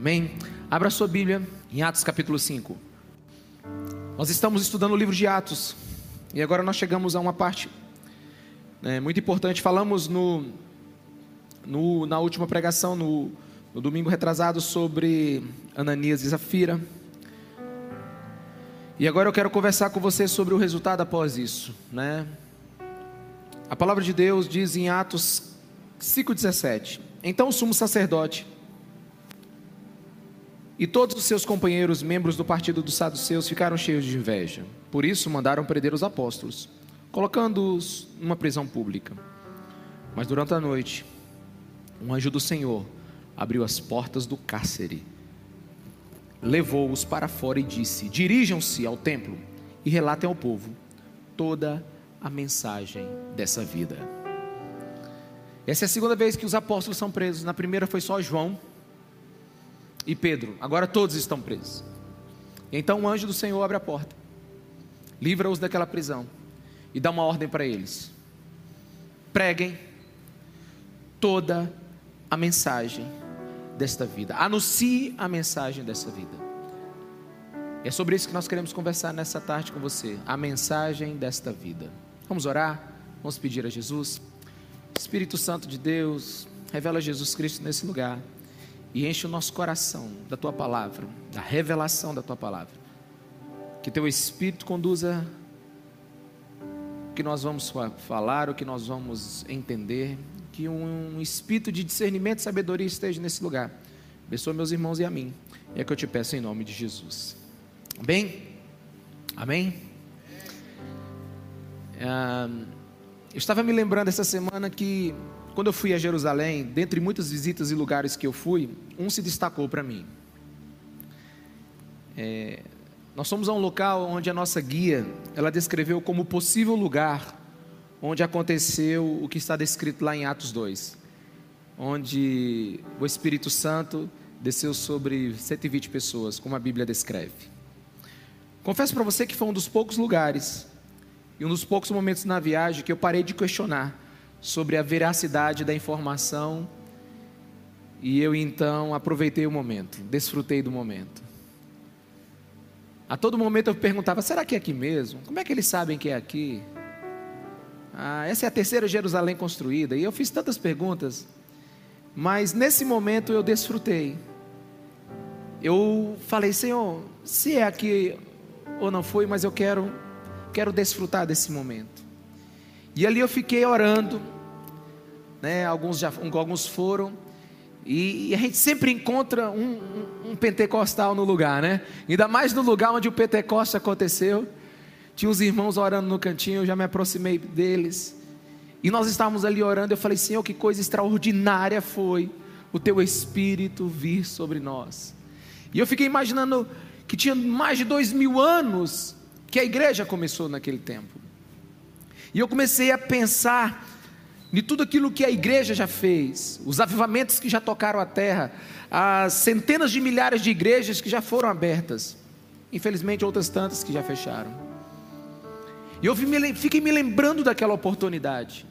Amém? Abra sua Bíblia em Atos capítulo 5. Nós estamos estudando o livro de Atos e agora nós chegamos a uma parte né, muito importante. Falamos no, no, na última pregação, no, no domingo retrasado, sobre Ananias e Zafira. E agora eu quero conversar com você sobre o resultado após isso, né? A palavra de Deus diz em Atos 5,17: Então o sumo sacerdote e todos os seus companheiros, membros do partido dos saduceus, ficaram cheios de inveja. Por isso mandaram prender os apóstolos, colocando-os numa prisão pública. Mas durante a noite, um anjo do Senhor abriu as portas do cárcere, levou-os para fora e disse: Dirijam-se ao templo e relatem ao povo toda a mensagem dessa vida. Essa é a segunda vez que os apóstolos são presos. Na primeira foi só João e Pedro. Agora todos estão presos. Então o anjo do Senhor abre a porta, livra-os daquela prisão e dá uma ordem para eles: preguem toda a mensagem desta vida, anuncie a mensagem dessa vida. É sobre isso que nós queremos conversar nessa tarde com você, a mensagem desta vida. Vamos orar? Vamos pedir a Jesus. Espírito Santo de Deus, revela Jesus Cristo nesse lugar e enche o nosso coração da tua palavra, da revelação da tua palavra. Que teu Espírito conduza o que nós vamos falar, o que nós vamos entender. Que um espírito de discernimento e sabedoria esteja nesse lugar. Abençoa meus irmãos e a mim. É que eu te peço em nome de Jesus. Bem? Amém? Ah, eu estava me lembrando essa semana que quando eu fui a Jerusalém, dentre muitas visitas e lugares que eu fui, um se destacou para mim. É, nós fomos a um local onde a nossa guia, ela descreveu como possível lugar onde aconteceu o que está descrito lá em Atos 2, onde o Espírito Santo desceu sobre 120 pessoas, como a Bíblia descreve. Confesso para você que foi um dos poucos lugares e um dos poucos momentos na viagem que eu parei de questionar sobre a veracidade da informação e eu então aproveitei o momento, desfrutei do momento. A todo momento eu perguntava: será que é aqui mesmo? Como é que eles sabem que é aqui? Ah, essa é a terceira Jerusalém construída. E eu fiz tantas perguntas, mas nesse momento eu desfrutei. Eu falei: Senhor, se é aqui ou não foi, mas eu quero, quero desfrutar desse momento. E ali eu fiquei orando, né? Alguns já, alguns foram. E, a gente sempre encontra um, um, um, pentecostal no lugar, né? Ainda mais no lugar onde o Pentecoste aconteceu. Tinha uns irmãos orando no cantinho, eu já me aproximei deles. E nós estávamos ali orando. Eu falei, Senhor, que coisa extraordinária foi o teu Espírito vir sobre nós. E eu fiquei imaginando que tinha mais de dois mil anos que a igreja começou naquele tempo. E eu comecei a pensar em tudo aquilo que a igreja já fez, os avivamentos que já tocaram a terra, as centenas de milhares de igrejas que já foram abertas, infelizmente outras tantas que já fecharam. E eu fiquei me lembrando daquela oportunidade,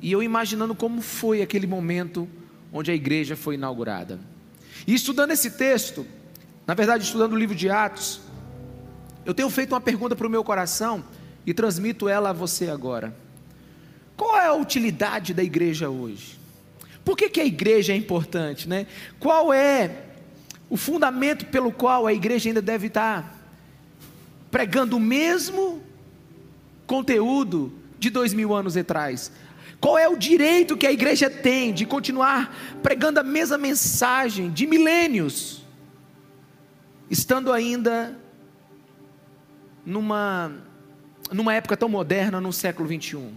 e eu imaginando como foi aquele momento onde a igreja foi inaugurada. E estudando esse texto, na verdade, estudando o livro de Atos, eu tenho feito uma pergunta para o meu coração e transmito ela a você agora. Qual é a utilidade da igreja hoje? Por que, que a igreja é importante? Né? Qual é o fundamento pelo qual a igreja ainda deve estar pregando o mesmo conteúdo de dois mil anos atrás? Qual é o direito que a igreja tem de continuar pregando a mesma mensagem de milênios, estando ainda numa, numa época tão moderna, no século 21?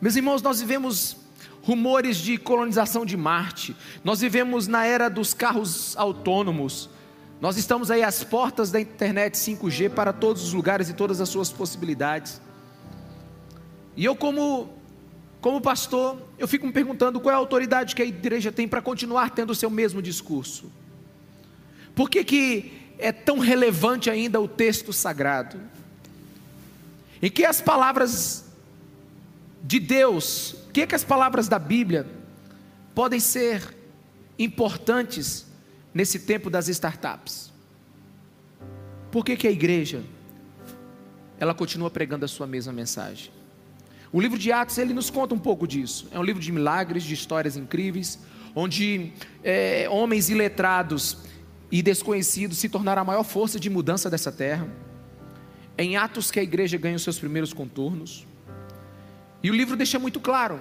Meus irmãos, nós vivemos rumores de colonização de Marte, nós vivemos na era dos carros autônomos, nós estamos aí às portas da internet 5G para todos os lugares e todas as suas possibilidades. E eu, como, como pastor, eu fico me perguntando qual é a autoridade que a igreja tem para continuar tendo o seu mesmo discurso. Por que, que é tão relevante ainda o texto sagrado? Em que as palavras de Deus, que, que as palavras da Bíblia podem ser importantes nesse tempo das startups? Por que, que a igreja ela continua pregando a sua mesma mensagem? O livro de Atos ele nos conta um pouco disso. É um livro de milagres, de histórias incríveis, onde é, homens iletrados e desconhecidos se tornaram a maior força de mudança dessa terra. Em Atos que a igreja ganha os seus primeiros contornos. E o livro deixa muito claro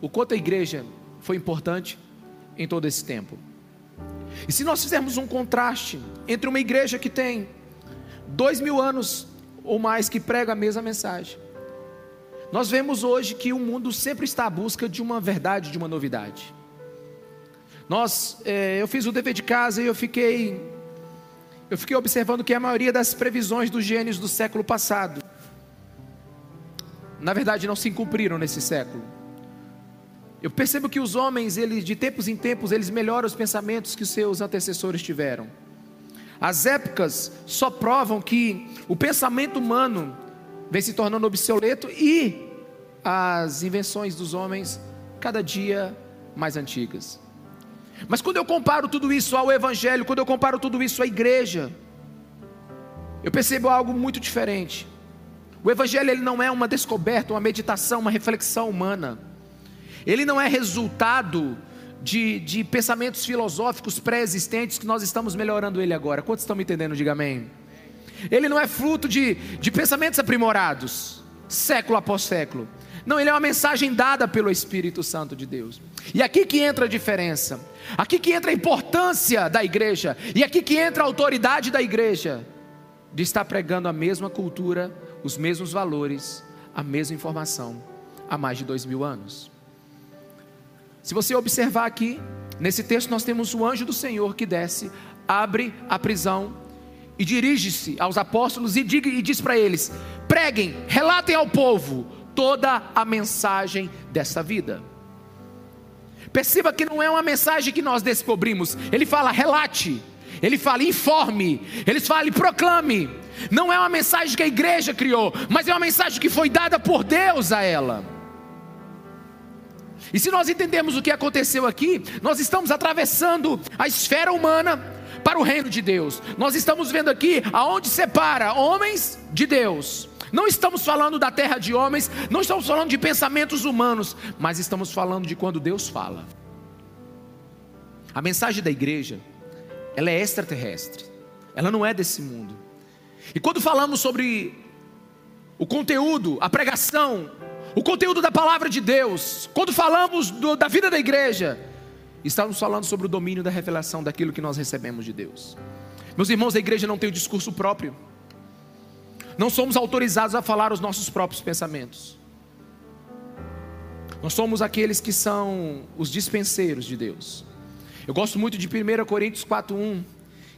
o quanto a igreja foi importante em todo esse tempo. E se nós fizermos um contraste entre uma igreja que tem dois mil anos ou mais que prega a mesma mensagem, nós vemos hoje que o mundo sempre está à busca de uma verdade, de uma novidade. Nós, é, eu fiz o dever de casa e eu fiquei, eu fiquei observando que a maioria das previsões dos gênios do século passado, na verdade, não se cumpriram nesse século. Eu percebo que os homens, eles, de tempos em tempos, eles melhoram os pensamentos que os seus antecessores tiveram. As épocas só provam que o pensamento humano vem se tornando obsoleto e as invenções dos homens cada dia mais antigas. Mas quando eu comparo tudo isso ao Evangelho, quando eu comparo tudo isso à igreja, eu percebo algo muito diferente. O Evangelho ele não é uma descoberta, uma meditação, uma reflexão humana. Ele não é resultado de, de pensamentos filosóficos pré-existentes que nós estamos melhorando ele agora. Quantos estão me entendendo? Diga amém. Ele não é fruto de, de pensamentos aprimorados, século após século. Não, ele é uma mensagem dada pelo Espírito Santo de Deus. E aqui que entra a diferença. Aqui que entra a importância da igreja. E aqui que entra a autoridade da igreja. De estar pregando a mesma cultura, os mesmos valores, a mesma informação há mais de dois mil anos. Se você observar aqui, nesse texto nós temos o anjo do Senhor que desce, abre a prisão e dirige-se aos apóstolos e, diz para eles: preguem, relatem ao povo toda a mensagem dessa vida. Perceba que não é uma mensagem que nós descobrimos, ele fala relate, ele fala informe, ele fala proclame. Não é uma mensagem que a igreja criou, mas é uma mensagem que foi dada por Deus a ela. E se nós entendemos o que aconteceu aqui, nós estamos atravessando a esfera humana para o reino de Deus. Nós estamos vendo aqui aonde separa homens de Deus. Não estamos falando da terra de homens, não estamos falando de pensamentos humanos, mas estamos falando de quando Deus fala. A mensagem da igreja, ela é extraterrestre. Ela não é desse mundo. E quando falamos sobre o conteúdo, a pregação, o conteúdo da palavra de Deus, quando falamos do, da vida da igreja, Estamos falando sobre o domínio da revelação daquilo que nós recebemos de Deus. Meus irmãos, a igreja não tem o discurso próprio. Não somos autorizados a falar os nossos próprios pensamentos. Nós somos aqueles que são os dispenseiros de Deus. Eu gosto muito de 1 Coríntios 4:1,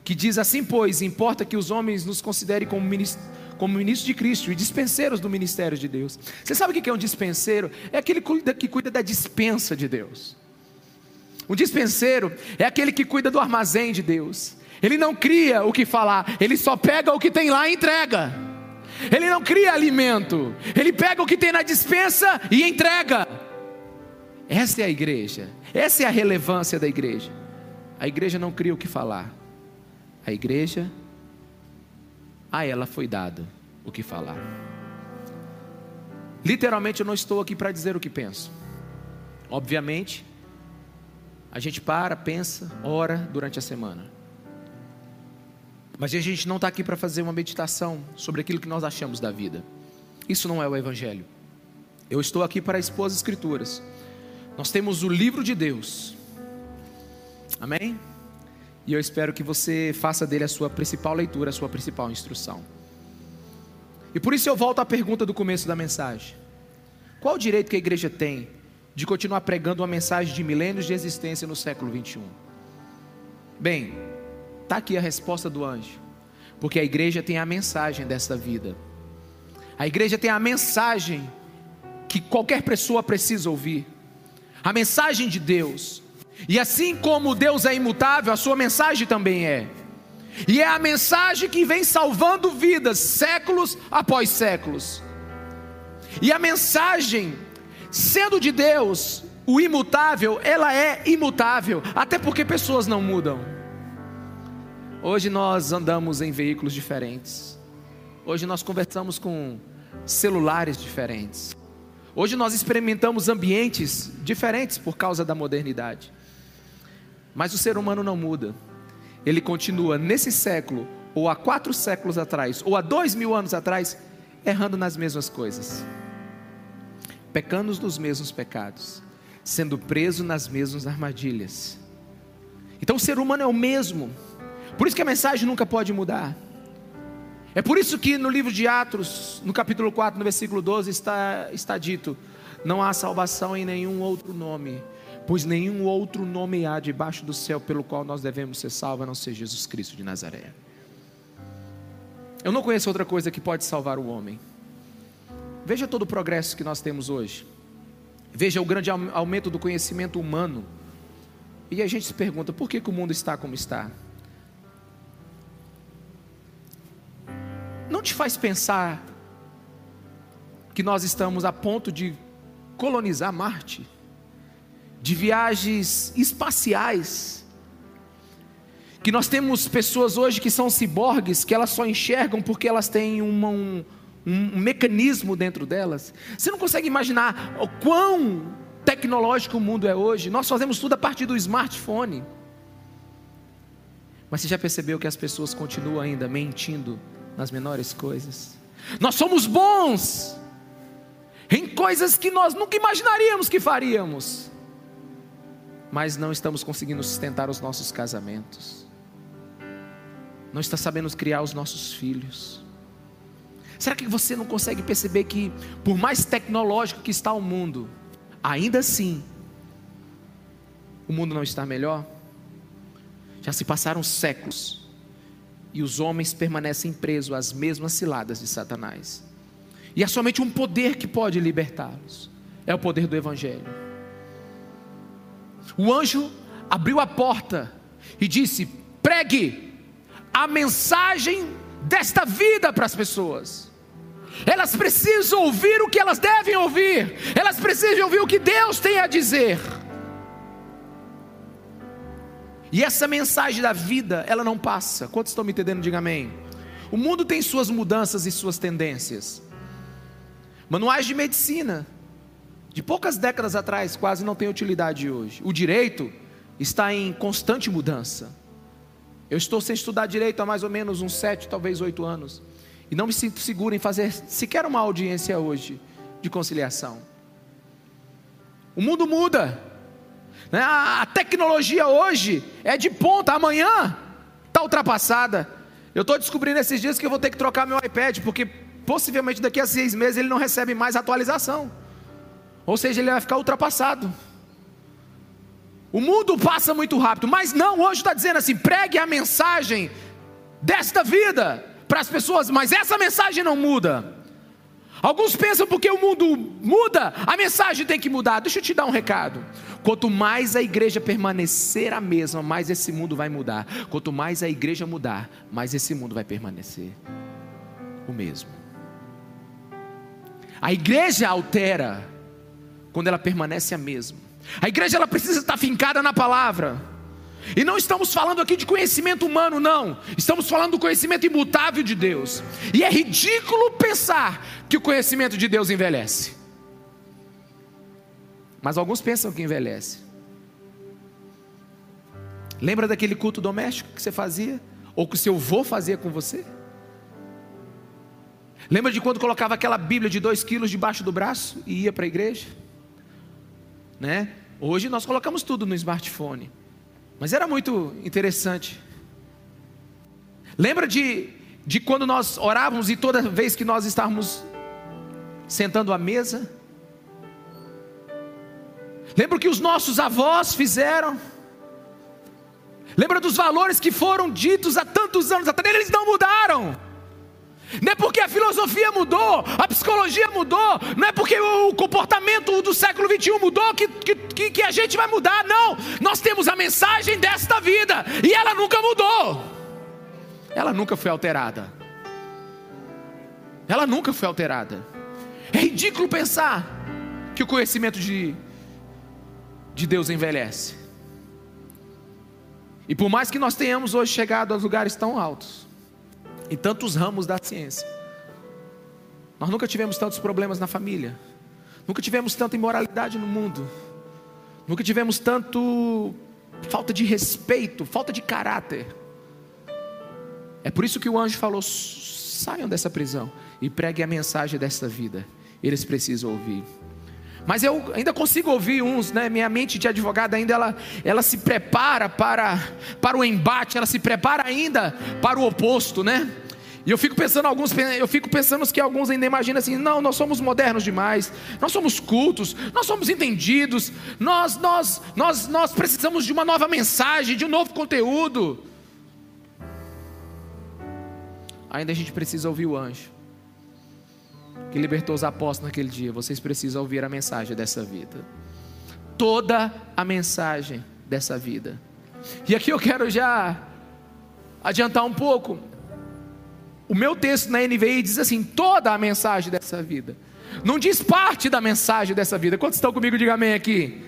que diz assim: "Pois importa que os homens nos considerem como ministros como ministros de Cristo e dispenseiros do ministério de Deus. Você sabe o que é um dispenseiro? É aquele que cuida da dispensa de Deus. O dispenseiro é aquele que cuida do armazém de Deus. Ele não cria o que falar, ele só pega o que tem lá e entrega. Ele não cria alimento, ele pega o que tem na dispensa e entrega. Essa é a igreja, essa é a relevância da igreja. A igreja não cria o que falar, a igreja, a ela foi dado o que falar. Literalmente, eu não estou aqui para dizer o que penso. Obviamente, a gente para, pensa, ora durante a semana. Mas a gente não está aqui para fazer uma meditação sobre aquilo que nós achamos da vida. Isso não é o Evangelho. Eu estou aqui para expor as Escrituras. Nós temos o livro de Deus. Amém? E eu espero que você faça dele a sua principal leitura, a sua principal instrução. E por isso eu volto à pergunta do começo da mensagem: Qual o direito que a igreja tem de continuar pregando uma mensagem de milênios de existência no século 21? Bem, está aqui a resposta do anjo, porque a igreja tem a mensagem dessa vida, a igreja tem a mensagem que qualquer pessoa precisa ouvir, a mensagem de Deus, e assim como Deus é imutável, a sua mensagem também é. E é a mensagem que vem salvando vidas séculos após séculos. E a mensagem sendo de Deus, o imutável, ela é imutável, até porque pessoas não mudam. Hoje nós andamos em veículos diferentes. Hoje nós conversamos com celulares diferentes. Hoje nós experimentamos ambientes diferentes por causa da modernidade. Mas o ser humano não muda. Ele continua nesse século, ou há quatro séculos atrás, ou há dois mil anos atrás, errando nas mesmas coisas, pecando nos mesmos pecados, sendo preso nas mesmas armadilhas. Então o ser humano é o mesmo. Por isso que a mensagem nunca pode mudar. É por isso que no livro de Atos, no capítulo 4, no versículo 12, está, está dito: Não há salvação em nenhum outro nome, pois nenhum outro nome há debaixo do céu pelo qual nós devemos ser salvos, a não ser Jesus Cristo de Nazaré. Eu não conheço outra coisa que pode salvar o homem. Veja todo o progresso que nós temos hoje. Veja o grande aumento do conhecimento humano. E a gente se pergunta: por que, que o mundo está como está? Não te faz pensar que nós estamos a ponto de colonizar Marte? De viagens espaciais? Que nós temos pessoas hoje que são ciborgues, que elas só enxergam porque elas têm uma, um, um, mecanismo dentro delas. Você não consegue imaginar o quão tecnológico o mundo é hoje. Nós fazemos tudo a partir do smartphone. Mas você já percebeu que as pessoas continuam ainda mentindo nas menores coisas? Nós somos bons em coisas que nós nunca imaginaríamos que faríamos, mas não estamos conseguindo sustentar os nossos casamentos, não está sabendo criar os nossos filhos. Será que você não consegue perceber que, por mais tecnológico que está o mundo, ainda assim, o mundo não está melhor? Já se passaram séculos e os homens permanecem presos às mesmas ciladas de Satanás. E há somente um poder que pode libertá-los: é o poder do Evangelho. O anjo abriu a porta e disse: pregue a mensagem desta vida para as pessoas. Elas precisam ouvir o que elas devem ouvir. Elas precisam ouvir o que Deus tem a dizer. E essa mensagem da vida, ela não passa. Quantos estão me entendendo? Diga amém. O mundo tem suas mudanças e suas tendências. Manuais de medicina, de poucas décadas atrás, quase não tem utilidade hoje. O direito está em constante mudança. Eu estou sem estudar direito há mais ou menos uns sete, talvez oito anos. E não me sinto seguro em fazer sequer uma audiência hoje de conciliação. O mundo muda. Né? A tecnologia hoje é de ponta, amanhã está ultrapassada. Eu estou descobrindo esses dias que eu vou ter que trocar meu iPad, porque possivelmente daqui a seis meses ele não recebe mais atualização. Ou seja, ele vai ficar ultrapassado. O mundo passa muito rápido, mas não, hoje está dizendo assim: pregue a mensagem desta vida para as pessoas, mas essa mensagem não muda. Alguns pensam porque o mundo muda, a mensagem tem que mudar. Deixa eu te dar um recado. Quanto mais a igreja permanecer a mesma, mais esse mundo vai mudar. Quanto mais a igreja mudar, mais esse mundo vai permanecer o mesmo. A igreja altera quando ela permanece a mesma. A igreja ela precisa estar fincada na palavra. E não estamos falando aqui de conhecimento humano, não. Estamos falando do conhecimento imutável de Deus. E é ridículo pensar que o conhecimento de Deus envelhece. Mas alguns pensam que envelhece. Lembra daquele culto doméstico que você fazia? Ou que o seu avô fazia com você? Lembra de quando colocava aquela Bíblia de dois quilos debaixo do braço e ia para a igreja? Né? Hoje nós colocamos tudo no smartphone. Mas era muito interessante. Lembra de, de quando nós orávamos e toda vez que nós estávamos sentando à mesa? Lembra o que os nossos avós fizeram? Lembra dos valores que foram ditos há tantos anos atrás? Eles não mudaram. Não é porque a filosofia mudou, a psicologia mudou, não é porque o comportamento do século 21 mudou que, que, que a gente vai mudar, não. Nós temos a mensagem desta vida e ela nunca mudou, ela nunca foi alterada. Ela nunca foi alterada. É ridículo pensar que o conhecimento de, de Deus envelhece. E por mais que nós tenhamos hoje chegado aos lugares tão altos, em tantos ramos da ciência, nós nunca tivemos tantos problemas na família, nunca tivemos tanta imoralidade no mundo, nunca tivemos tanto falta de respeito, falta de caráter. É por isso que o anjo falou: saiam dessa prisão e preguem a mensagem desta vida. Eles precisam ouvir. Mas eu ainda consigo ouvir uns, né? Minha mente de advogado ainda ela, ela se prepara para, para o embate, ela se prepara ainda para o oposto, né? E eu fico pensando alguns, eu fico pensando que alguns ainda imaginam assim, não, nós somos modernos demais, nós somos cultos, nós somos entendidos, nós nós nós nós precisamos de uma nova mensagem, de um novo conteúdo. Ainda a gente precisa ouvir o anjo que libertou os apóstolos naquele dia. Vocês precisam ouvir a mensagem dessa vida. Toda a mensagem dessa vida. E aqui eu quero já adiantar um pouco. O meu texto na NVI diz assim: toda a mensagem dessa vida. Não diz parte da mensagem dessa vida. Quantos estão comigo? Diga amém aqui.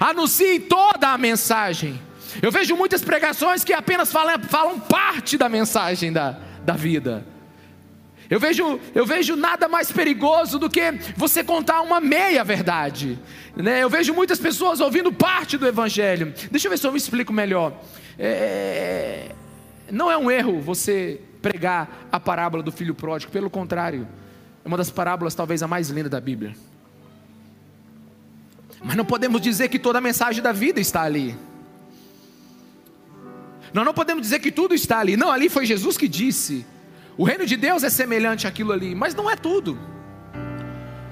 Anuncie toda a mensagem. Eu vejo muitas pregações que apenas falam, falam parte da mensagem da, da vida. Eu vejo, eu vejo nada mais perigoso do que você contar uma meia verdade. Né? Eu vejo muitas pessoas ouvindo parte do Evangelho. Deixa eu ver se eu me explico melhor. É, não é um erro você pregar a parábola do filho pródigo, pelo contrário, é uma das parábolas talvez a mais linda da Bíblia. Mas não podemos dizer que toda a mensagem da vida está ali. Nós não podemos dizer que tudo está ali. Não, ali foi Jesus que disse. O reino de Deus é semelhante àquilo ali, mas não é tudo.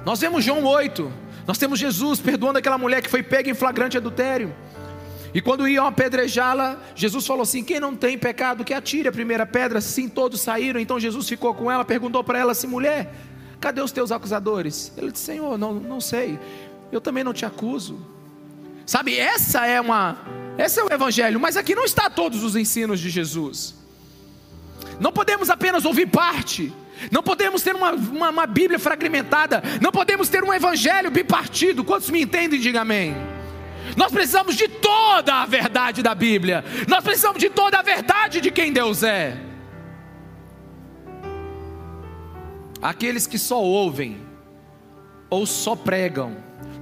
Nós vemos João 8, nós temos Jesus perdoando aquela mulher que foi pega em flagrante adultério. E quando iam apedrejá-la, Jesus falou assim: Quem não tem pecado, que atire a primeira pedra. Sim, todos saíram. Então Jesus ficou com ela, perguntou para ela assim: Mulher, cadê os teus acusadores? Ele disse: Senhor, não, não sei. Eu também não te acuso. Sabe, essa é uma, esse é o evangelho, mas aqui não está todos os ensinos de Jesus. Não podemos apenas ouvir parte. Não podemos ter uma, uma, uma, Bíblia fragmentada. Não podemos ter um evangelho bipartido. Quantos me entendem? Diga amém. Nós precisamos de toda a verdade da Bíblia. Nós precisamos de toda a verdade de quem Deus é. Aqueles que só ouvem, ou só pregam,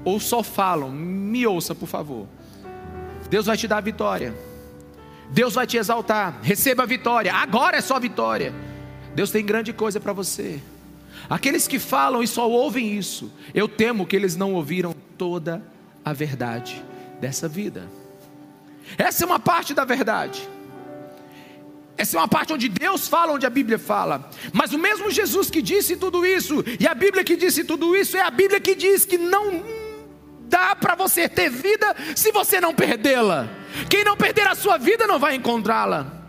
ou só falam, me ouça por favor. Deus vai te dar a vitória. Deus vai te exaltar. Receba a vitória. Agora é só vitória. Deus tem grande coisa para você. Aqueles que falam e só ouvem isso, eu temo que eles não ouviram toda a verdade dessa vida. Essa é uma parte da verdade. Essa é uma parte onde Deus fala, onde a Bíblia fala. Mas o mesmo Jesus que disse tudo isso, e a Bíblia que disse tudo isso, é a Bíblia que diz que não dá para você ter vida se você não perdê-la. Quem não perder a sua vida não vai encontrá-la.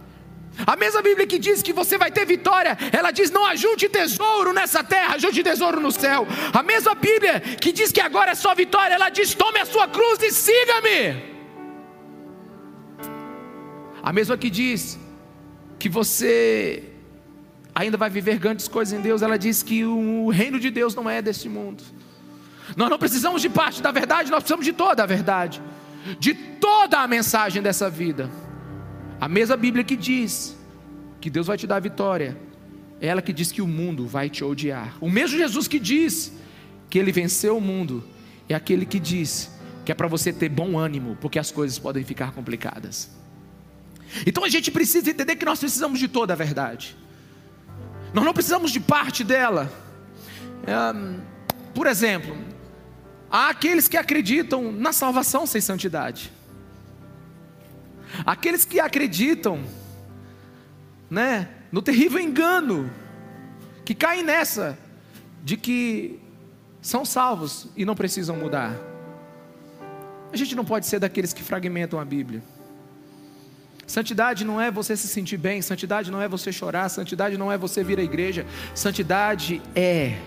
A mesma Bíblia que diz que você vai ter vitória, ela diz: não ajunte tesouro nessa terra, ajunte tesouro no céu. A mesma Bíblia que diz que agora é só vitória, ela diz: tome a sua cruz e siga-me. A mesma que diz que você ainda vai viver grandes coisas em Deus, ela diz que o reino de Deus não é deste mundo. Nós não precisamos de parte da verdade, nós precisamos de toda a verdade, de toda a mensagem dessa vida. A mesma Bíblia que diz que Deus vai te dar vitória, é ela que diz que o mundo vai te odiar. O mesmo Jesus que diz que ele venceu o mundo, é aquele que diz que é para você ter bom ânimo, porque as coisas podem ficar complicadas. Então a gente precisa entender que nós precisamos de toda a verdade, nós não precisamos de parte dela. É, por exemplo, Há aqueles que acreditam na salvação sem santidade. Aqueles que acreditam, né, no terrível engano, que caem nessa de que são salvos e não precisam mudar. A gente não pode ser daqueles que fragmentam a Bíblia. Santidade não é você se sentir bem, santidade não é você chorar, santidade não é você vir à igreja, santidade é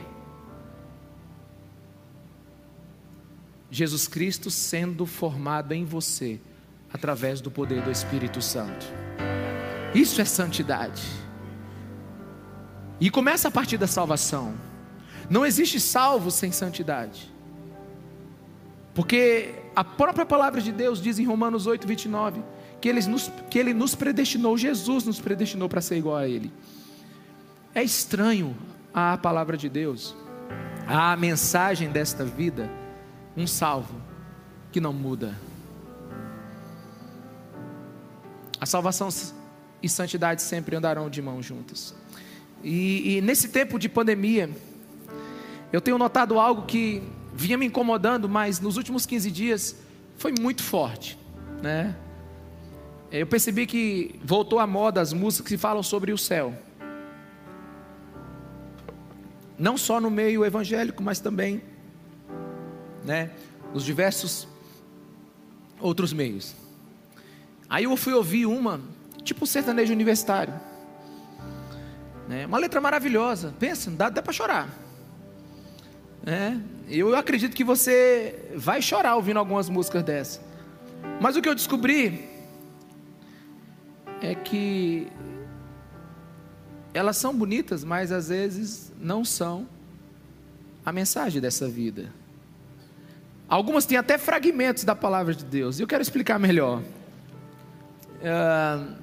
Jesus Cristo sendo formado em você através do poder do Espírito Santo. Isso é santidade. E começa a partir da salvação. Não existe salvo sem santidade. Porque a própria palavra de Deus diz em Romanos 8, 29, que ele nos, que ele nos predestinou, Jesus nos predestinou para ser igual a Ele. É estranho a palavra de Deus, a mensagem desta vida, um salvo que não muda. A salvação e santidade sempre andarão de mãos juntas. E, e nesse tempo de pandemia, eu tenho notado algo que vinha me incomodando, mas nos últimos 15 dias foi muito forte, né? Eu percebi que voltou à moda as músicas que falam sobre o céu. Não só no meio evangélico, mas também, né, nos diversos outros meios. Aí eu fui ouvir uma, tipo sertanejo universitário. Né? Uma letra maravilhosa. Pensa, dá até para chorar. É, eu acredito que você vai chorar ouvindo algumas músicas dessas. Mas o que eu descobri é que elas são bonitas, mas às vezes não são a mensagem dessa vida. Algumas têm até fragmentos da palavra de Deus. E eu quero explicar melhor. Uh,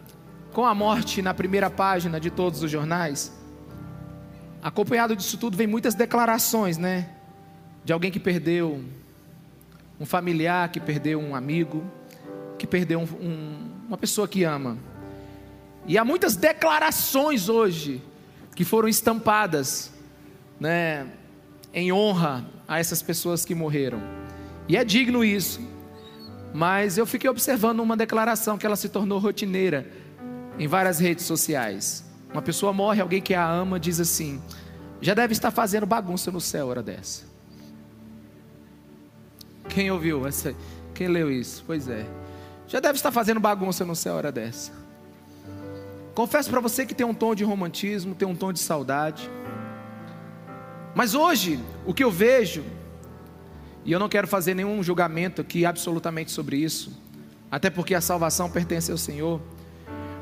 com a morte na primeira página de todos os jornais, acompanhado disso tudo vem muitas declarações, né? De alguém que perdeu um familiar, que perdeu um amigo, que perdeu um, um, uma pessoa que ama. E há muitas declarações hoje que foram estampadas, né, em honra a essas pessoas que morreram. E é digno isso. Mas eu fiquei observando uma declaração que ela se tornou rotineira em várias redes sociais. Uma pessoa morre, alguém que a ama diz assim: já deve estar fazendo bagunça no céu hora dessa. Quem ouviu essa? Quem leu isso? Pois é. Já deve estar fazendo bagunça no céu hora dessa. Confesso para você que tem um tom de romantismo, tem um tom de saudade. Mas hoje, o que eu vejo e eu não quero fazer nenhum julgamento aqui absolutamente sobre isso, até porque a salvação pertence ao Senhor.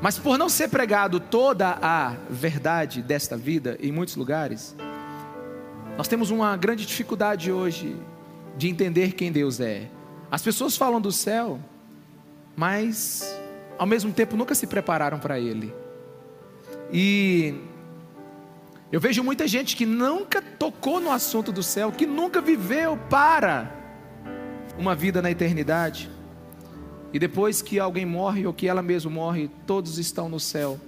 Mas por não ser pregado toda a verdade desta vida em muitos lugares, nós temos uma grande dificuldade hoje de entender quem Deus é. As pessoas falam do céu, mas ao mesmo tempo nunca se prepararam para ele. E eu vejo muita gente que nunca tocou no assunto do céu, que nunca viveu para uma vida na eternidade. E depois que alguém morre ou que ela mesma morre, todos estão no céu,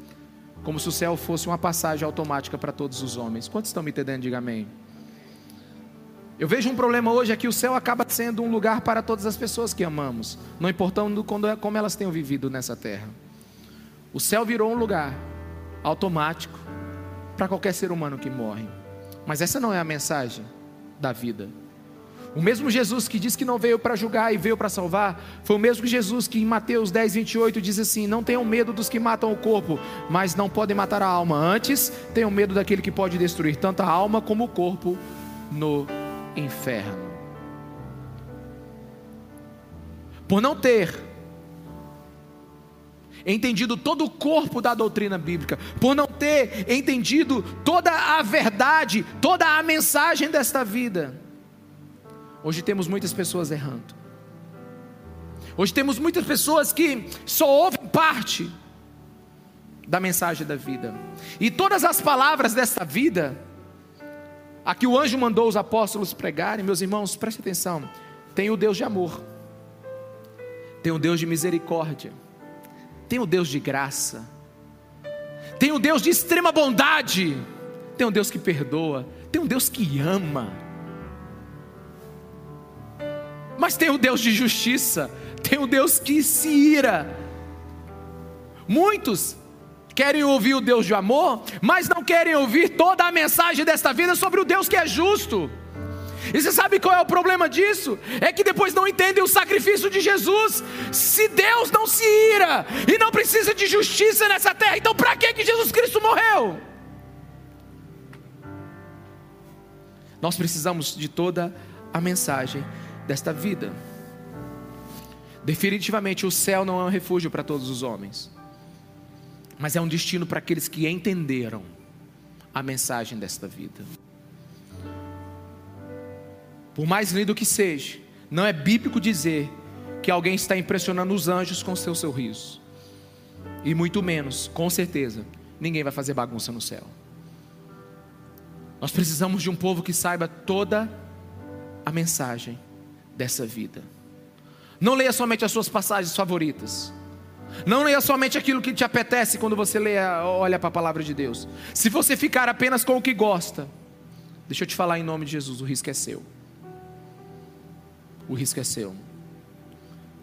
como se o céu fosse uma passagem automática para todos os homens. Quantos estão me entendendo? Diga amém. Eu vejo um problema hoje é que o céu acaba sendo um lugar para todas as pessoas que amamos, não importando como elas tenham vivido nessa terra. O céu virou um lugar automático para qualquer ser humano que morre. Mas essa não é a mensagem da vida. O mesmo Jesus que diz que não veio para julgar e veio para salvar, foi o mesmo Jesus que em Mateus 10, 28 diz assim: Não tenham medo dos que matam o corpo, mas não podem matar a alma. Antes, tenham medo daquele que pode destruir tanto a alma como o corpo no inferno. Por não ter entendido todo o corpo da doutrina bíblica, por não ter entendido toda a verdade, toda a mensagem desta vida. Hoje temos muitas pessoas errando. Hoje temos muitas pessoas que só ouvem parte da mensagem da vida. E todas as palavras desta vida, a que o anjo mandou os apóstolos pregarem, meus irmãos, preste atenção. Tem o Deus de amor, tem o Deus de misericórdia, tem o Deus de graça, tem um Deus de extrema bondade, tem um Deus que perdoa, tem um Deus que ama, mas tem um Deus de justiça, tem um Deus que se ira. Muitos querem ouvir o Deus de amor, mas não querem ouvir toda a mensagem desta vida sobre o Deus que é justo. E você sabe qual é o problema disso? É que depois não entendem o sacrifício de Jesus. Se Deus não se ira e não precisa de justiça nessa terra, então para que que Jesus Cristo morreu? Nós precisamos de toda a mensagem desta vida. Definitivamente o céu não é um refúgio para todos os homens, mas é um destino para aqueles que entenderam a mensagem desta vida. Por mais lindo que seja, Não é bíblico dizer que alguém está impressionando os anjos com seu sorriso. E muito menos, com certeza, ninguém vai fazer bagunça no céu. Nós precisamos de um povo que saiba toda a mensagem dessa vida. Não leia somente as suas passagens favoritas. Não leia somente aquilo que te apetece quando você leia, olha para a palavra de Deus. Se você ficar apenas com o que gosta, deixa eu te falar em nome de Jesus, o risco é seu. O risco é seu.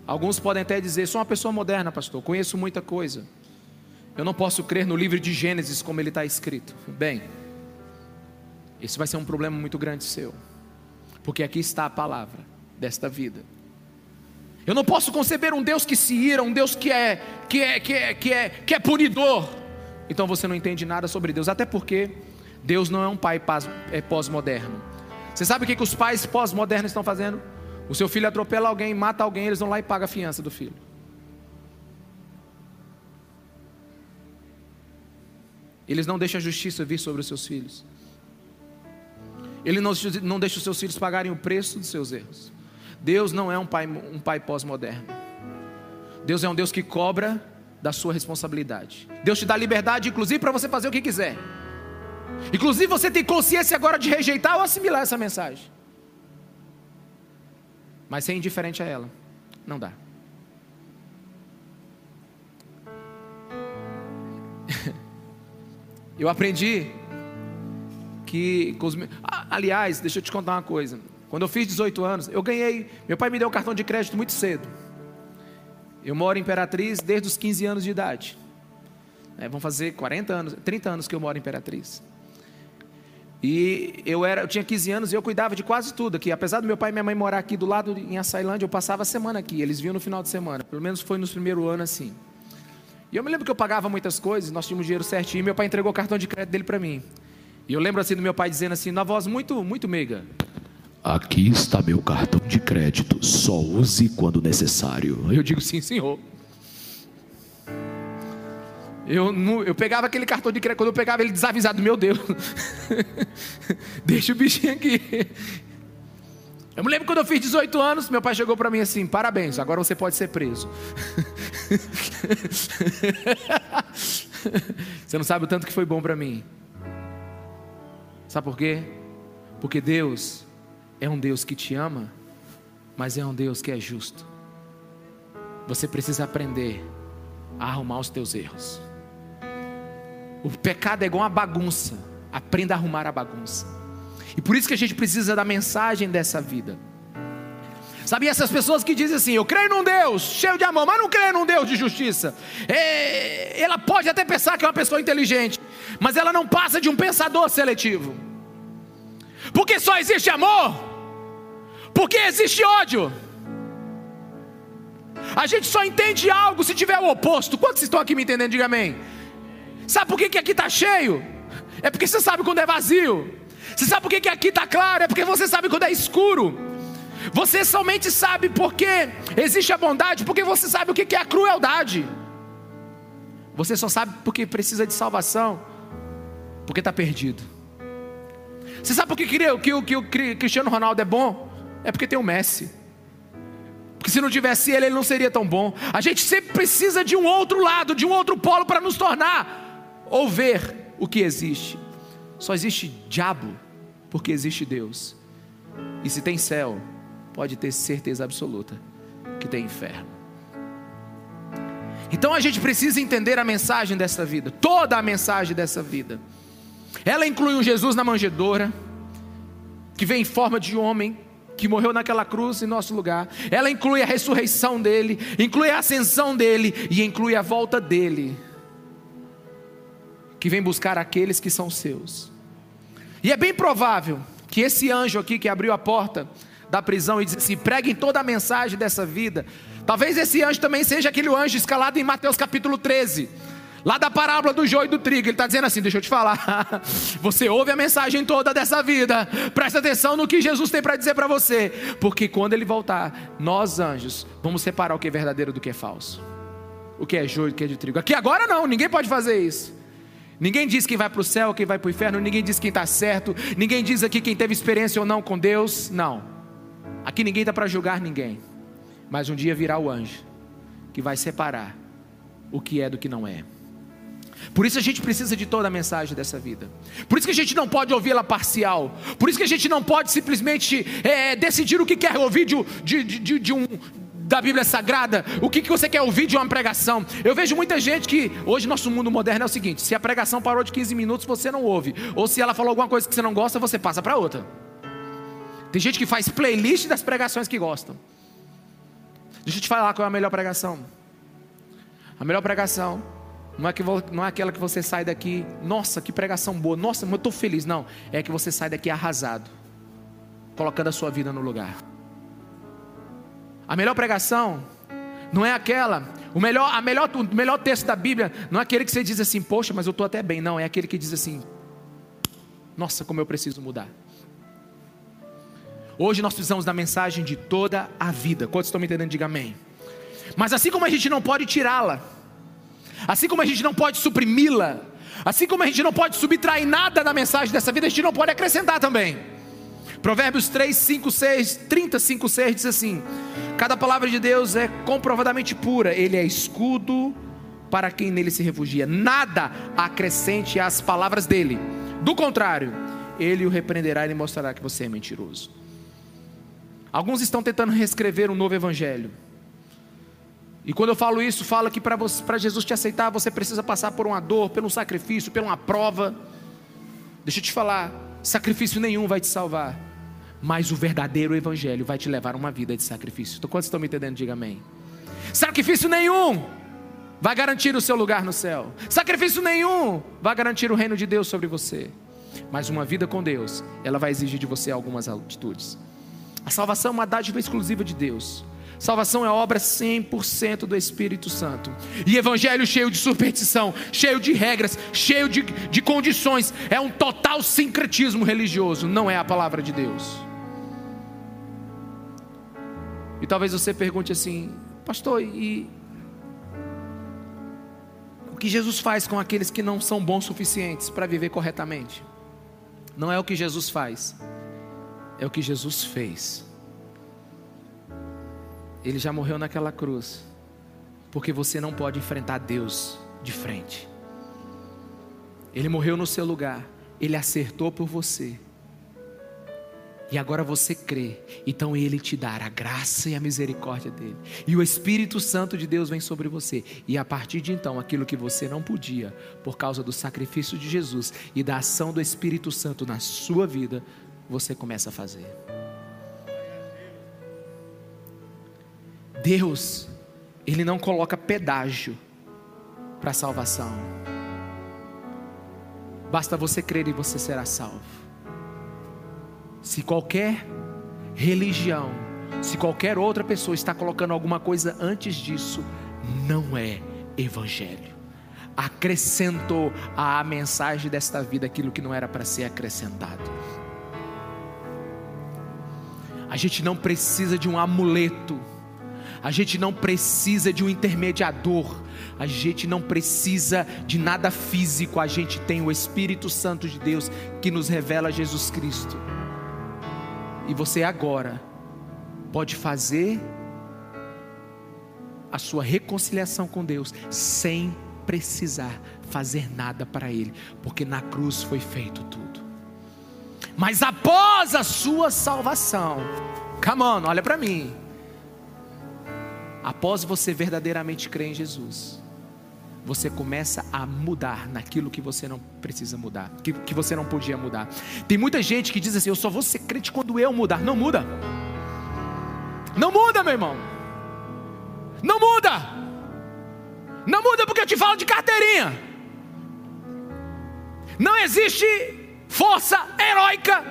Alguns podem até dizer: sou uma pessoa moderna, pastor, conheço muita coisa. Eu não posso crer no livro de Gênesis como ele está escrito. Bem, esse vai ser um problema muito grande seu, porque aqui está a palavra desta vida. Eu não posso conceber um Deus que se ira, um Deus que é que é que é que é, que é punidor. Então você não entende nada sobre Deus, até porque Deus não é um pai é pós-moderno. Você sabe o que, que os pais pós-modernos estão fazendo? O seu filho atropela alguém, mata alguém, eles vão lá e pagam a fiança do filho. Eles não deixam a justiça vir sobre os seus filhos. Ele não, não deixa os seus filhos pagarem o preço dos seus erros. Deus não é um pai, um pai pós-moderno. Deus é um Deus que cobra da sua responsabilidade. Deus te dá liberdade, inclusive, para você fazer o que quiser. Inclusive, você tem consciência agora de rejeitar ou assimilar essa mensagem. Mas ser indiferente a ela, não dá. Eu aprendi que. Aliás, deixa eu te contar uma coisa. Quando eu fiz 18 anos, eu ganhei. Meu pai me deu um cartão de crédito muito cedo. Eu moro em Imperatriz desde os 15 anos de idade. É, vão fazer 40 anos, 30 anos que eu moro em Imperatriz. E eu, era, eu tinha 15 anos e eu cuidava de quase tudo aqui. Apesar do meu pai e minha mãe morar aqui do lado em Açailândia, eu passava a semana aqui. Eles vinham no final de semana. Pelo menos foi no primeiro ano assim. E eu me lembro que eu pagava muitas coisas, nós tínhamos dinheiro certinho. E meu pai entregou o cartão de crédito dele para mim. E eu lembro assim do meu pai dizendo assim, na voz muito, muito meiga: Aqui está meu cartão de crédito, só use quando necessário. Eu digo sim, senhor. Eu, eu pegava aquele cartão de crédito, quando eu pegava ele desavisado, meu Deus, deixa o bichinho aqui. Eu me lembro quando eu fiz 18 anos, meu pai chegou para mim assim: parabéns, agora você pode ser preso. você não sabe o tanto que foi bom para mim. Sabe por quê? Porque Deus é um Deus que te ama, mas é um Deus que é justo. Você precisa aprender a arrumar os teus erros. O pecado é igual uma bagunça. Aprenda a arrumar a bagunça. E por isso que a gente precisa da mensagem dessa vida. Sabe essas pessoas que dizem assim: Eu creio num Deus cheio de amor, mas não creio num Deus de justiça. É, ela pode até pensar que é uma pessoa inteligente, mas ela não passa de um pensador seletivo. Porque só existe amor porque existe ódio. A gente só entende algo se tiver o oposto. Quantos estão aqui me entendendo? Diga amém. Sabe por que, que aqui está cheio? É porque você sabe quando é vazio. Você sabe por que, que aqui está claro? É porque você sabe quando é escuro. Você somente sabe porque existe a bondade, porque você sabe o que é a crueldade. Você só sabe porque precisa de salvação, porque está perdido. Você sabe por que, que, que o Cristiano Ronaldo é bom? É porque tem o Messi. Porque se não tivesse ele, ele não seria tão bom. A gente sempre precisa de um outro lado, de um outro polo para nos tornar ou ver o que existe. Só existe diabo porque existe Deus. E se tem céu, pode ter certeza absoluta que tem inferno. Então a gente precisa entender a mensagem dessa vida, toda a mensagem dessa vida. Ela inclui um Jesus na manjedoura, que vem em forma de homem, que morreu naquela cruz em nosso lugar. Ela inclui a ressurreição dele, inclui a ascensão dele e inclui a volta dele, que vem buscar aqueles que são seus. E é bem provável que esse anjo aqui que abriu a porta da prisão e disse assim: preguem toda a mensagem dessa vida. Talvez esse anjo também seja aquele anjo escalado em Mateus capítulo 13 Lá da parábola do joio e do trigo, ele está dizendo assim: deixa eu te falar. Você ouve a mensagem toda dessa vida, presta atenção no que Jesus tem para dizer para você, porque quando ele voltar, nós anjos vamos separar o que é verdadeiro do que é falso, o que é joio e o que é de trigo. Aqui agora não, ninguém pode fazer isso. Ninguém diz quem vai para o céu, quem vai para o inferno, ninguém diz quem está certo, ninguém diz aqui quem teve experiência ou não com Deus, não. Aqui ninguém está para julgar ninguém, mas um dia virá o anjo que vai separar o que é do que não é. Por isso a gente precisa de toda a mensagem dessa vida. Por isso que a gente não pode ouvi-la parcial. Por isso que a gente não pode simplesmente é, decidir o que quer ouvir de, de, de, de um, da Bíblia Sagrada, o que, que você quer ouvir de uma pregação. Eu vejo muita gente que, hoje nosso mundo moderno é o seguinte: se a pregação parou de 15 minutos, você não ouve. Ou se ela falou alguma coisa que você não gosta, você passa para outra. Tem gente que faz playlist das pregações que gostam. Deixa eu te falar qual é a melhor pregação. A melhor pregação não é, que, não é aquela que você sai daqui, nossa, que pregação boa, nossa, eu estou feliz. Não, é que você sai daqui arrasado, colocando a sua vida no lugar. A melhor pregação não é aquela, o melhor, a melhor, o melhor texto da Bíblia não é aquele que você diz assim, poxa, mas eu estou até bem. Não, é aquele que diz assim, nossa, como eu preciso mudar. Hoje nós precisamos da mensagem de toda a vida. Quantos estão me entendendo? Diga amém. Mas assim como a gente não pode tirá-la, assim como a gente não pode suprimi-la, assim como a gente não pode subtrair nada da mensagem dessa vida, a gente não pode acrescentar também. Provérbios 3, 5, 6, 35, 6 diz assim: Cada palavra de Deus é comprovadamente pura, ele é escudo para quem nele se refugia. Nada acrescente às palavras dele. Do contrário, ele o repreenderá e lhe mostrará que você é mentiroso. Alguns estão tentando reescrever um novo evangelho. E quando eu falo isso, fala que para Jesus te aceitar, você precisa passar por uma dor, por um sacrifício, por uma prova. Deixa eu te falar, sacrifício nenhum vai te salvar mas o verdadeiro evangelho vai te levar a uma vida de sacrifício. Então, quantos estão me entendendo? Diga amém. Sacrifício nenhum vai garantir o seu lugar no céu. Sacrifício nenhum vai garantir o reino de Deus sobre você. Mas uma vida com Deus, ela vai exigir de você algumas atitudes. A salvação é uma dádiva exclusiva de Deus. Salvação é obra 100% do Espírito Santo. E evangelho cheio de superstição, cheio de regras, cheio de, de condições. É um total sincretismo religioso. Não é a palavra de Deus. E talvez você pergunte assim, pastor, e o que Jesus faz com aqueles que não são bons suficientes para viver corretamente? Não é o que Jesus faz, é o que Jesus fez. Ele já morreu naquela cruz, porque você não pode enfrentar Deus de frente. Ele morreu no seu lugar, ele acertou por você e agora você crê, então Ele te dará a graça e a misericórdia dele, e o Espírito Santo de Deus vem sobre você, e a partir de então, aquilo que você não podia, por causa do sacrifício de Jesus e da ação do Espírito Santo na sua vida, você começa a fazer. Deus, Ele não coloca pedágio para salvação, basta você crer e você será salvo. Se qualquer religião, se qualquer outra pessoa está colocando alguma coisa antes disso, não é evangelho. Acrescentou à mensagem desta vida aquilo que não era para ser acrescentado. A gente não precisa de um amuleto, a gente não precisa de um intermediador, a gente não precisa de nada físico, a gente tem o Espírito Santo de Deus que nos revela Jesus Cristo. E você agora pode fazer a sua reconciliação com Deus sem precisar fazer nada para Ele, porque na cruz foi feito tudo. Mas após a sua salvação, come on, olha para mim. Após você verdadeiramente crer em Jesus, você começa a mudar naquilo que você não precisa mudar, que, que você não podia mudar. Tem muita gente que diz assim: Eu só vou ser crente quando eu mudar. Não muda. Não muda, meu irmão. Não muda. Não muda porque eu te falo de carteirinha. Não existe força heróica,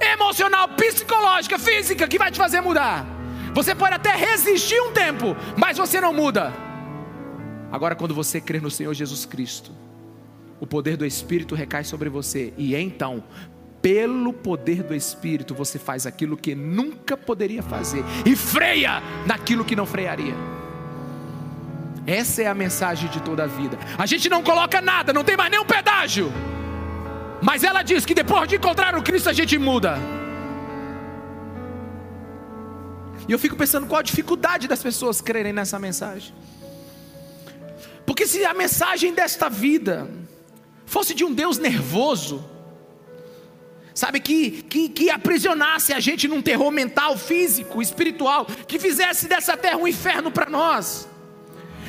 emocional, psicológica, física que vai te fazer mudar. Você pode até resistir um tempo, mas você não muda. Agora, quando você crê no Senhor Jesus Cristo, o poder do Espírito recai sobre você, e então, pelo poder do Espírito, você faz aquilo que nunca poderia fazer, e freia naquilo que não frearia. Essa é a mensagem de toda a vida. A gente não coloca nada, não tem mais nenhum pedágio. Mas ela diz que depois de encontrar o Cristo a gente muda. E eu fico pensando qual a dificuldade das pessoas crerem nessa mensagem. Porque se a mensagem desta vida fosse de um Deus nervoso, sabe, que, que, que aprisionasse a gente num terror mental, físico, espiritual, que fizesse dessa terra um inferno para nós.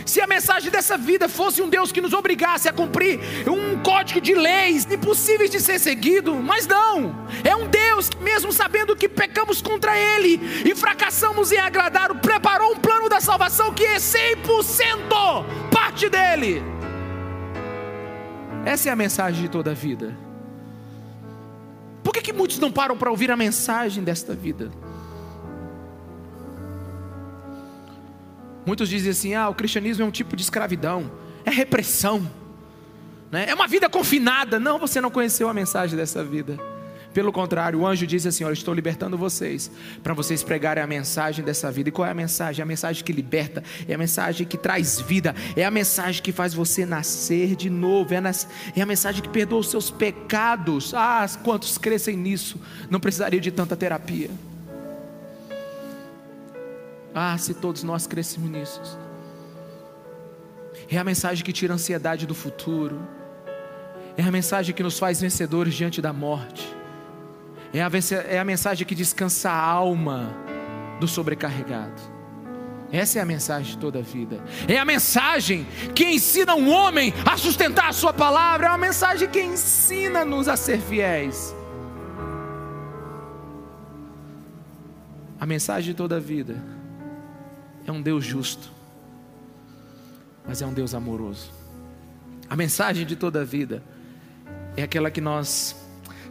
Se a mensagem dessa vida fosse um Deus que nos obrigasse a cumprir um código de leis impossíveis de ser seguido, mas não, é um Deus que, mesmo sabendo que pecamos contra Ele e fracassamos em agradar, preparou um plano da salvação que é 100% parte dele. Essa é a mensagem de toda a vida. Por que, que muitos não param para ouvir a mensagem desta vida? Muitos dizem assim: ah, o cristianismo é um tipo de escravidão, é repressão, né? é uma vida confinada. Não, você não conheceu a mensagem dessa vida. Pelo contrário, o anjo diz assim: Olha, estou libertando vocês, para vocês pregarem a mensagem dessa vida. E qual é a mensagem? É a mensagem que liberta, é a mensagem que traz vida, é a mensagem que faz você nascer de novo, é, nas, é a mensagem que perdoa os seus pecados. Ah, quantos crescem nisso, não precisariam de tanta terapia. Ah, se todos nós crescemos nisso. É a mensagem que tira a ansiedade do futuro. É a mensagem que nos faz vencedores diante da morte. É a, é a mensagem que descansa a alma do sobrecarregado. Essa é a mensagem de toda a vida. É a mensagem que ensina um homem a sustentar a sua palavra. É a mensagem que ensina-nos a ser fiéis. A mensagem de toda a vida é um Deus justo, mas é um Deus amoroso. A mensagem de toda a vida é aquela que nós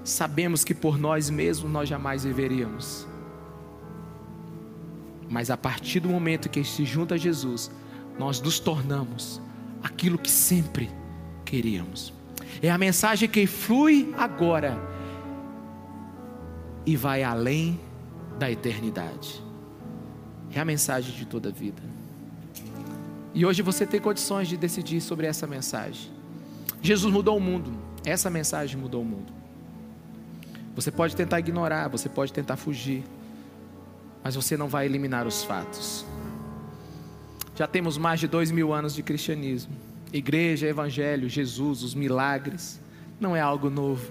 sabemos que por nós mesmos nós jamais viveríamos. Mas a partir do momento que se junta a Jesus, nós nos tornamos aquilo que sempre queríamos. É a mensagem que flui agora e vai além da eternidade. É a mensagem de toda a vida. E hoje você tem condições de decidir sobre essa mensagem. Jesus mudou o mundo. Essa mensagem mudou o mundo. Você pode tentar ignorar, você pode tentar fugir, mas você não vai eliminar os fatos. Já temos mais de dois mil anos de cristianismo. Igreja, Evangelho, Jesus, os milagres, não é algo novo.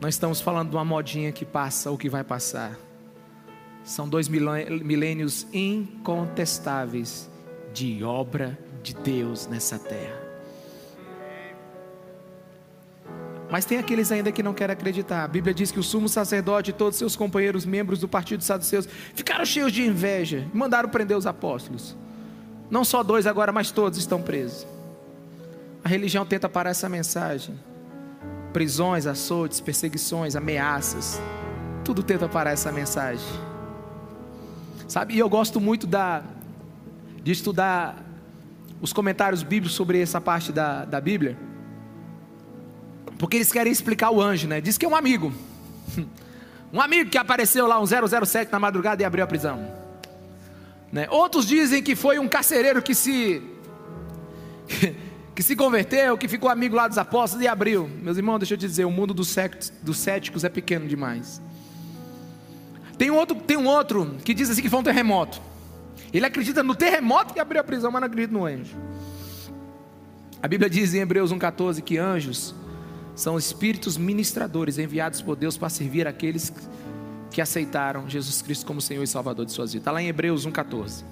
Nós estamos falando de uma modinha que passa ou que vai passar. São dois milênios incontestáveis de obra de Deus nessa terra. Mas tem aqueles ainda que não querem acreditar. A Bíblia diz que o sumo sacerdote e todos seus companheiros, membros do partido dos saduceus, ficaram cheios de inveja e mandaram prender os apóstolos. Não só dois agora, mas todos estão presos. A religião tenta parar essa mensagem. Prisões, açoites, perseguições, ameaças. Tudo tenta parar essa mensagem. Sabe, e eu gosto muito da, de estudar os comentários bíblicos sobre essa parte da, da Bíblia. Porque eles querem explicar o anjo, né? Diz que é um amigo. Um amigo que apareceu lá, um 007 na madrugada e abriu a prisão. Né? Outros dizem que foi um carcereiro que se que se converteu, que ficou amigo lá dos apóstolos e abriu. Meus irmãos, deixa eu te dizer, o mundo dos, dos céticos é pequeno demais. Tem um outro, tem um outro que diz assim que foi um terremoto. Ele acredita no terremoto que abriu a prisão, mas não acredita no anjo. A Bíblia diz em Hebreus 1,14 que anjos são espíritos ministradores enviados por Deus para servir aqueles que aceitaram Jesus Cristo como Senhor e Salvador de suas vidas. Está lá em Hebreus 1,14.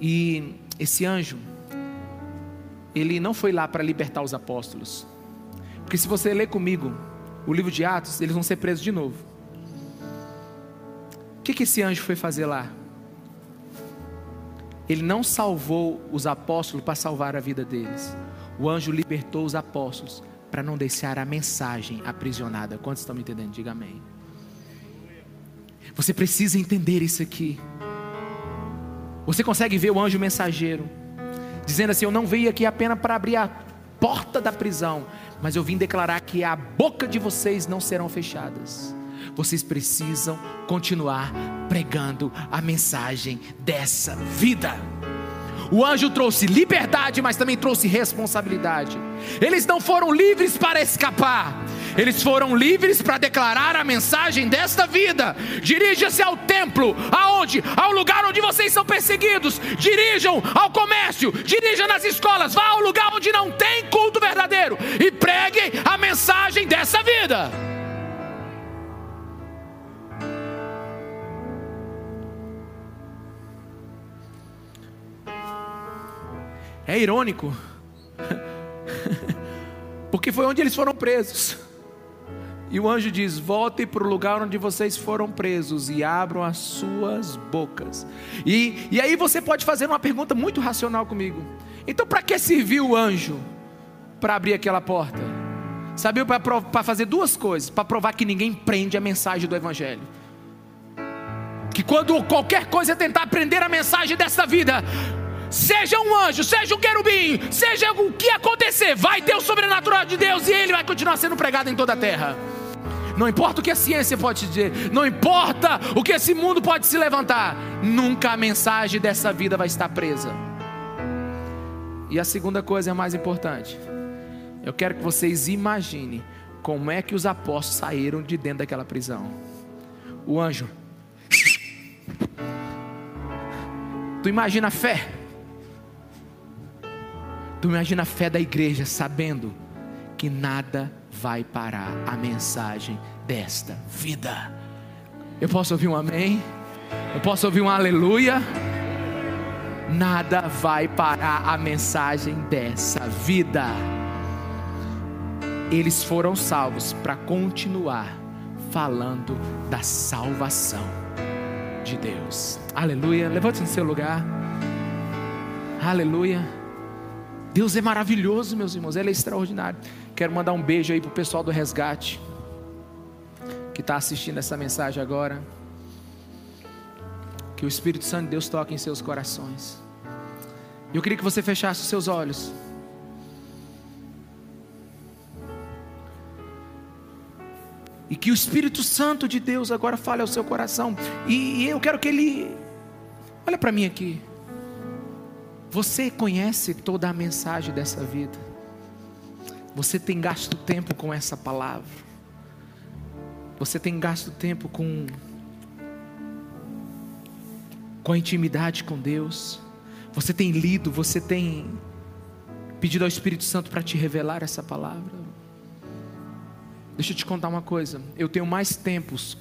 E esse anjo, ele não foi lá para libertar os apóstolos. Porque se você ler comigo o livro de Atos, eles vão ser presos de novo. O que, que esse anjo foi fazer lá? Ele não salvou os apóstolos para salvar a vida deles. O anjo libertou os apóstolos para não deixar a mensagem aprisionada. Quantos estão me entendendo? Diga amém. Você precisa entender isso aqui. Você consegue ver o anjo mensageiro dizendo assim: Eu não veio aqui apenas para abrir a porta da prisão, mas eu vim declarar que a boca de vocês não serão fechadas vocês precisam continuar pregando a mensagem dessa vida. O anjo trouxe liberdade, mas também trouxe responsabilidade. Eles não foram livres para escapar, Eles foram livres para declarar a mensagem desta vida. Dirija-se ao templo, aonde? Ao lugar onde vocês são perseguidos. Dirijam ao comércio, dirijam nas escolas, vá ao lugar onde não tem culto verdadeiro e pregue a mensagem dessa vida. É irônico, porque foi onde eles foram presos. E o anjo diz: Voltem para o lugar onde vocês foram presos e abram as suas bocas. E, e aí você pode fazer uma pergunta muito racional comigo. Então, para que serviu o anjo? Para abrir aquela porta. Sabia para fazer duas coisas: para provar que ninguém prende a mensagem do Evangelho. Que quando qualquer coisa tentar prender a mensagem dessa vida, seja um anjo, seja um querubim, seja o que acontecer, vai ter o sobrenatural de Deus e ele vai continuar sendo pregado em toda a terra. Não importa o que a ciência pode dizer, não importa o que esse mundo pode se levantar, nunca a mensagem dessa vida vai estar presa. E a segunda coisa é a mais importante. Eu quero que vocês imaginem como é que os apóstolos saíram de dentro daquela prisão. O anjo. Tu imagina a fé? Tu imagina a fé da igreja sabendo que nada vai parar a mensagem desta vida. Eu posso ouvir um amém? Eu posso ouvir um aleluia? Nada vai parar a mensagem dessa vida. Eles foram salvos para continuar falando da salvação de Deus. Aleluia. Levante no seu lugar. Aleluia. Deus é maravilhoso, meus irmãos, Ele é extraordinário. Quero mandar um beijo aí para o pessoal do resgate que está assistindo essa mensagem agora. Que o Espírito Santo de Deus toque em seus corações. Eu queria que você fechasse os seus olhos. E que o Espírito Santo de Deus agora fale ao seu coração. E eu quero que ele. Olha para mim aqui. Você conhece toda a mensagem dessa vida. Você tem gasto tempo com essa palavra. Você tem gasto tempo com com a intimidade com Deus. Você tem lido, você tem pedido ao Espírito Santo para te revelar essa palavra. Deixa eu te contar uma coisa. Eu tenho mais tempos,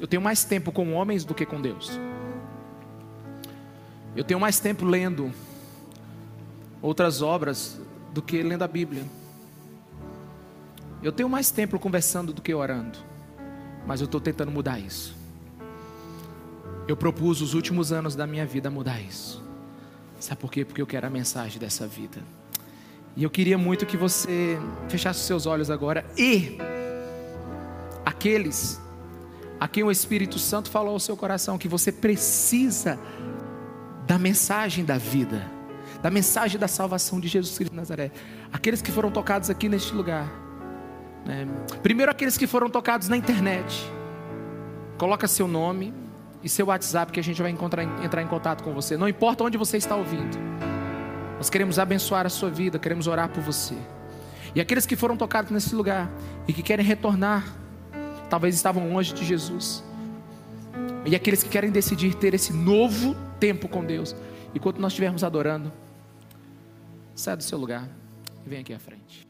eu tenho mais tempo com homens do que com Deus. Eu tenho mais tempo lendo outras obras do que lendo a Bíblia. Eu tenho mais tempo conversando do que orando, mas eu estou tentando mudar isso. Eu propus os últimos anos da minha vida mudar isso. Sabe por quê? Porque eu quero a mensagem dessa vida. E eu queria muito que você fechasse seus olhos agora e aqueles a quem o Espírito Santo falou ao seu coração que você precisa da mensagem da vida da mensagem da salvação de Jesus Cristo de Nazaré. Aqueles que foram tocados aqui neste lugar. Né? Primeiro, aqueles que foram tocados na internet. Coloca seu nome e seu WhatsApp que a gente vai encontrar, entrar em contato com você. Não importa onde você está ouvindo. Nós queremos abençoar a sua vida, queremos orar por você. E aqueles que foram tocados nesse lugar e que querem retornar, talvez estavam longe de Jesus. E aqueles que querem decidir ter esse novo tempo com Deus, enquanto nós estivermos adorando. Sai do seu lugar e vem aqui à frente.